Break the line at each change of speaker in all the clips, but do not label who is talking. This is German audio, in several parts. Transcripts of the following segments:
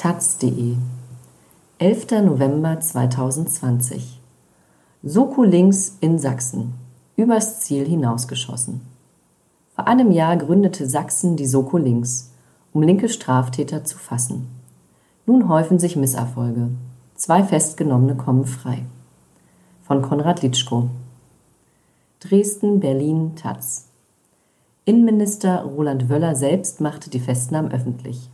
taz.de 11. November 2020 Soko links in Sachsen. Übers Ziel hinausgeschossen. Vor einem Jahr gründete Sachsen die Soko links, um linke Straftäter zu fassen. Nun häufen sich Misserfolge. Zwei Festgenommene kommen frei. Von Konrad Litschko. Dresden, Berlin, Taz. Innenminister Roland Wöller selbst machte die Festnahmen öffentlich.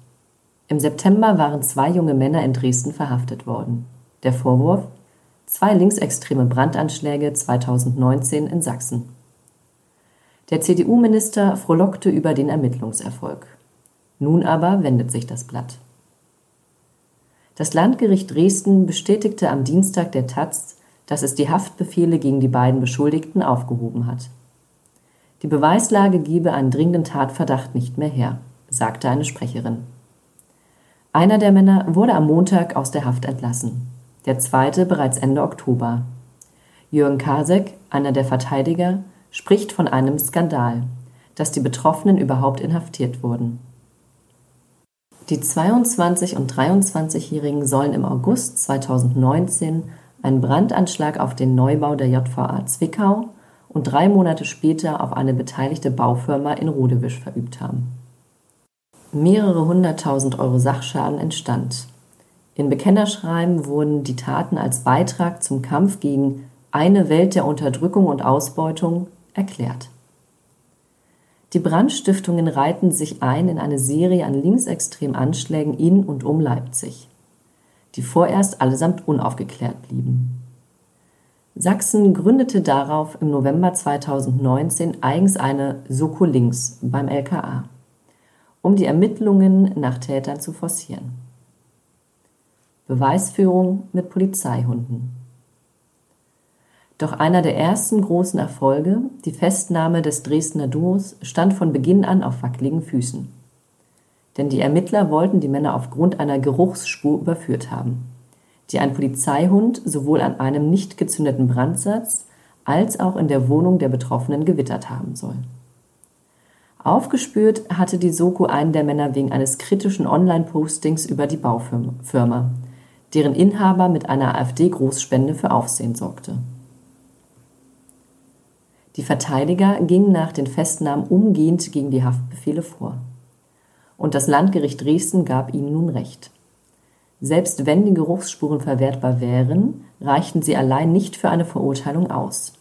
Im September waren zwei junge Männer in Dresden verhaftet worden. Der Vorwurf? Zwei linksextreme Brandanschläge 2019 in Sachsen. Der CDU-Minister frohlockte über den Ermittlungserfolg. Nun aber wendet sich das Blatt. Das Landgericht Dresden bestätigte am Dienstag der Taz, dass es die Haftbefehle gegen die beiden Beschuldigten aufgehoben hat. Die Beweislage gebe einen dringenden Tatverdacht nicht mehr her, sagte eine Sprecherin. Einer der Männer wurde am Montag aus der Haft entlassen, der zweite bereits Ende Oktober. Jürgen Kasek, einer der Verteidiger, spricht von einem Skandal, dass die Betroffenen überhaupt inhaftiert wurden. Die 22 und 23-Jährigen sollen im August 2019 einen Brandanschlag auf den Neubau der JVA Zwickau und drei Monate später auf eine beteiligte Baufirma in Rodewisch verübt haben mehrere hunderttausend Euro Sachschaden entstand. In Bekennerschreiben wurden die Taten als Beitrag zum Kampf gegen eine Welt der Unterdrückung und Ausbeutung erklärt. Die Brandstiftungen reihten sich ein in eine Serie an linksextremen Anschlägen in und um Leipzig, die vorerst allesamt unaufgeklärt blieben. Sachsen gründete darauf im November 2019 eigens eine Soko Links beim LKA um die Ermittlungen nach Tätern zu forcieren. Beweisführung mit Polizeihunden. Doch einer der ersten großen Erfolge, die Festnahme des Dresdner Duos, stand von Beginn an auf wackeligen Füßen. Denn die Ermittler wollten die Männer aufgrund einer Geruchsspur überführt haben, die ein Polizeihund sowohl an einem nicht gezündeten Brandsatz als auch in der Wohnung der Betroffenen gewittert haben soll. Aufgespürt hatte die Soko einen der Männer wegen eines kritischen Online-Postings über die Baufirma, deren Inhaber mit einer AfD-Großspende für Aufsehen sorgte. Die Verteidiger gingen nach den Festnahmen umgehend gegen die Haftbefehle vor. Und das Landgericht Dresden gab ihnen nun Recht. Selbst wenn die Geruchsspuren verwertbar wären, reichten sie allein nicht für eine Verurteilung aus,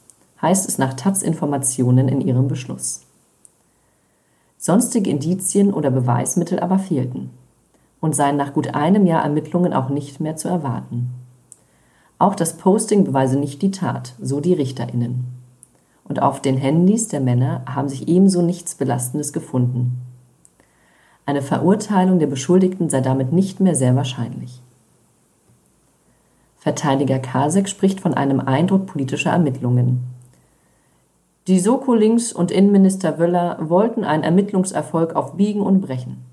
heißt es nach Taz-Informationen in ihrem Beschluss. Sonstige Indizien oder Beweismittel aber fehlten und seien nach gut einem Jahr Ermittlungen auch nicht mehr zu erwarten. Auch das Posting beweise nicht die Tat, so die RichterInnen. Und auf den Handys der Männer haben sich ebenso nichts Belastendes gefunden. Eine Verurteilung der Beschuldigten sei damit nicht mehr sehr wahrscheinlich. Verteidiger Kasek spricht von einem Eindruck politischer Ermittlungen. Die Soko-Links und Innenminister Wöller wollten einen Ermittlungserfolg auf Biegen und Brechen.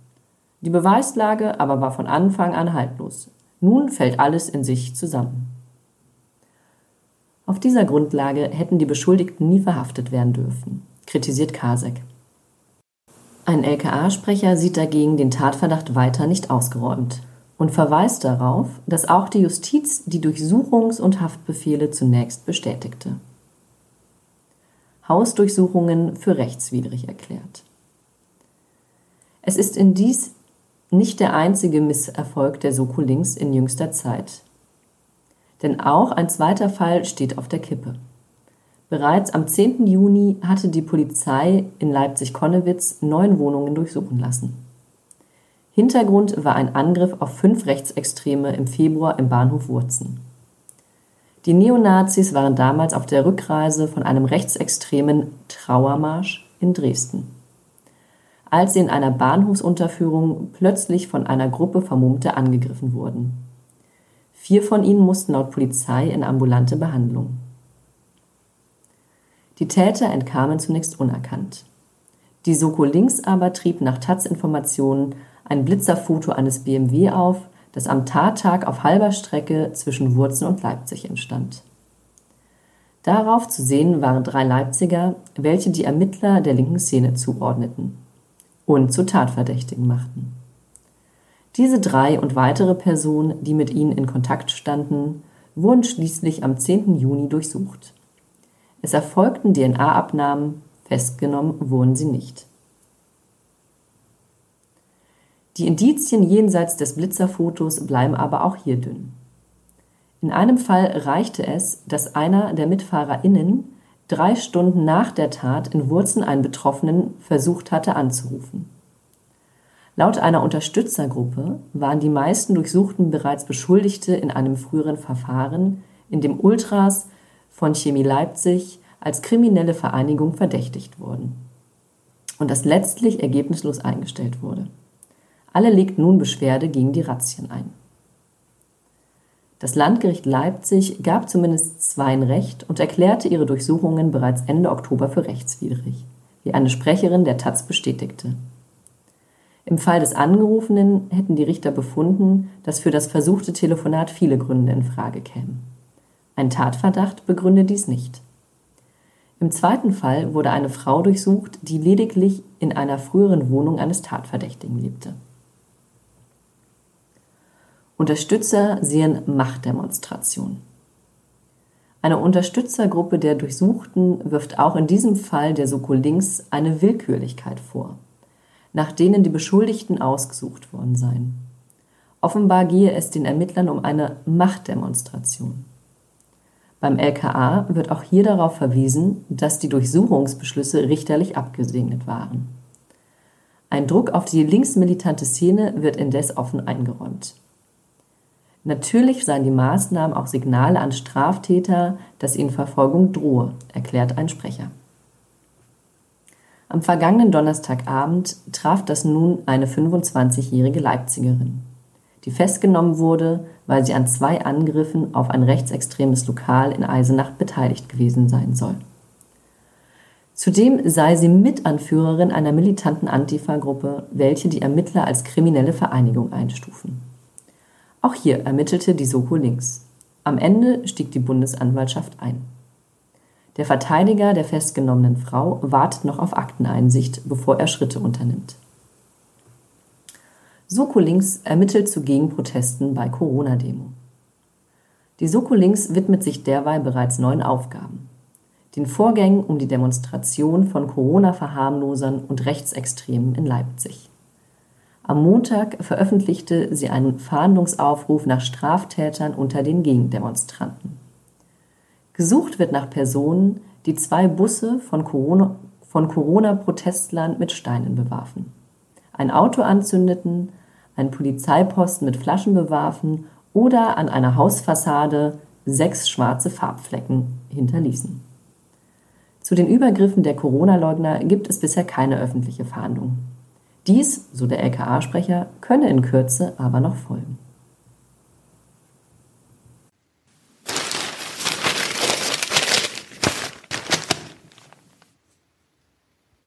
Die Beweislage aber war von Anfang an haltlos. Nun fällt alles in sich zusammen. Auf dieser Grundlage hätten die Beschuldigten nie verhaftet werden dürfen, kritisiert Kasek. Ein LKA-Sprecher sieht dagegen den Tatverdacht weiter nicht ausgeräumt und verweist darauf, dass auch die Justiz die Durchsuchungs- und Haftbefehle zunächst bestätigte. Hausdurchsuchungen für rechtswidrig erklärt. Es ist in dies nicht der einzige Misserfolg der Soko Links in jüngster Zeit. Denn auch ein zweiter Fall steht auf der Kippe. Bereits am 10. Juni hatte die Polizei in Leipzig-Konnewitz neun Wohnungen durchsuchen lassen. Hintergrund war ein Angriff auf fünf Rechtsextreme im Februar im Bahnhof Wurzen. Die Neonazis waren damals auf der Rückreise von einem rechtsextremen Trauermarsch in Dresden, als sie in einer Bahnhofsunterführung plötzlich von einer Gruppe Vermummter angegriffen wurden. Vier von ihnen mussten laut Polizei in ambulante Behandlung. Die Täter entkamen zunächst unerkannt. Die Soko Links aber trieb nach Taz-Informationen ein Blitzerfoto eines BMW auf, das am Tattag auf halber Strecke zwischen Wurzen und Leipzig entstand. Darauf zu sehen waren drei Leipziger, welche die Ermittler der linken Szene zuordneten und zu Tatverdächtigen machten. Diese drei und weitere Personen, die mit ihnen in Kontakt standen, wurden schließlich am 10. Juni durchsucht. Es erfolgten DNA-Abnahmen, festgenommen wurden sie nicht. Die Indizien jenseits des Blitzerfotos bleiben aber auch hier dünn. In einem Fall reichte es, dass einer der MitfahrerInnen drei Stunden nach der Tat in Wurzen einen Betroffenen versucht hatte anzurufen. Laut einer Unterstützergruppe waren die meisten Durchsuchten bereits Beschuldigte in einem früheren Verfahren, in dem Ultras von Chemie Leipzig als kriminelle Vereinigung verdächtigt wurden und das letztlich ergebnislos eingestellt wurde. Alle legten nun Beschwerde gegen die Razzien ein. Das Landgericht Leipzig gab zumindest zweien Recht und erklärte ihre Durchsuchungen bereits Ende Oktober für rechtswidrig, wie eine Sprecherin der taz bestätigte. Im Fall des Angerufenen hätten die Richter befunden, dass für das versuchte Telefonat viele Gründe in Frage kämen. Ein Tatverdacht begründe dies nicht. Im zweiten Fall wurde eine Frau durchsucht, die lediglich in einer früheren Wohnung eines Tatverdächtigen lebte. Unterstützer sehen Machtdemonstration. Eine Unterstützergruppe der Durchsuchten wirft auch in diesem Fall der Soko Links eine Willkürlichkeit vor, nach denen die Beschuldigten ausgesucht worden seien. Offenbar gehe es den Ermittlern um eine Machtdemonstration. Beim LKA wird auch hier darauf verwiesen, dass die Durchsuchungsbeschlüsse richterlich abgesegnet waren. Ein Druck auf die linksmilitante Szene wird indes offen eingeräumt. Natürlich seien die Maßnahmen auch Signale an Straftäter, dass ihnen Verfolgung drohe, erklärt ein Sprecher. Am vergangenen Donnerstagabend traf das nun eine 25-jährige Leipzigerin, die festgenommen wurde, weil sie an zwei Angriffen auf ein rechtsextremes Lokal in Eisenach beteiligt gewesen sein soll. Zudem sei sie Mitanführerin einer militanten Antifa-Gruppe, welche die Ermittler als kriminelle Vereinigung einstufen. Auch hier ermittelte die Soko links. Am Ende stieg die Bundesanwaltschaft ein. Der Verteidiger der festgenommenen Frau wartet noch auf Akteneinsicht, bevor er Schritte unternimmt. Soko Links ermittelt zu Gegenprotesten bei Corona-Demo. Die Soko Links widmet sich derweil bereits neuen Aufgaben. Den Vorgängen um die Demonstration von Corona-Verharmlosern und Rechtsextremen in Leipzig. Am Montag veröffentlichte sie einen Fahndungsaufruf nach Straftätern unter den Gegendemonstranten. Gesucht wird nach Personen, die zwei Busse von Corona-Protestlern mit Steinen bewarfen, ein Auto anzündeten, einen Polizeiposten mit Flaschen bewarfen oder an einer Hausfassade sechs schwarze Farbflecken hinterließen. Zu den Übergriffen der Corona-Leugner gibt es bisher keine öffentliche Fahndung. Dies, so der LKA-Sprecher, könne in Kürze aber noch folgen.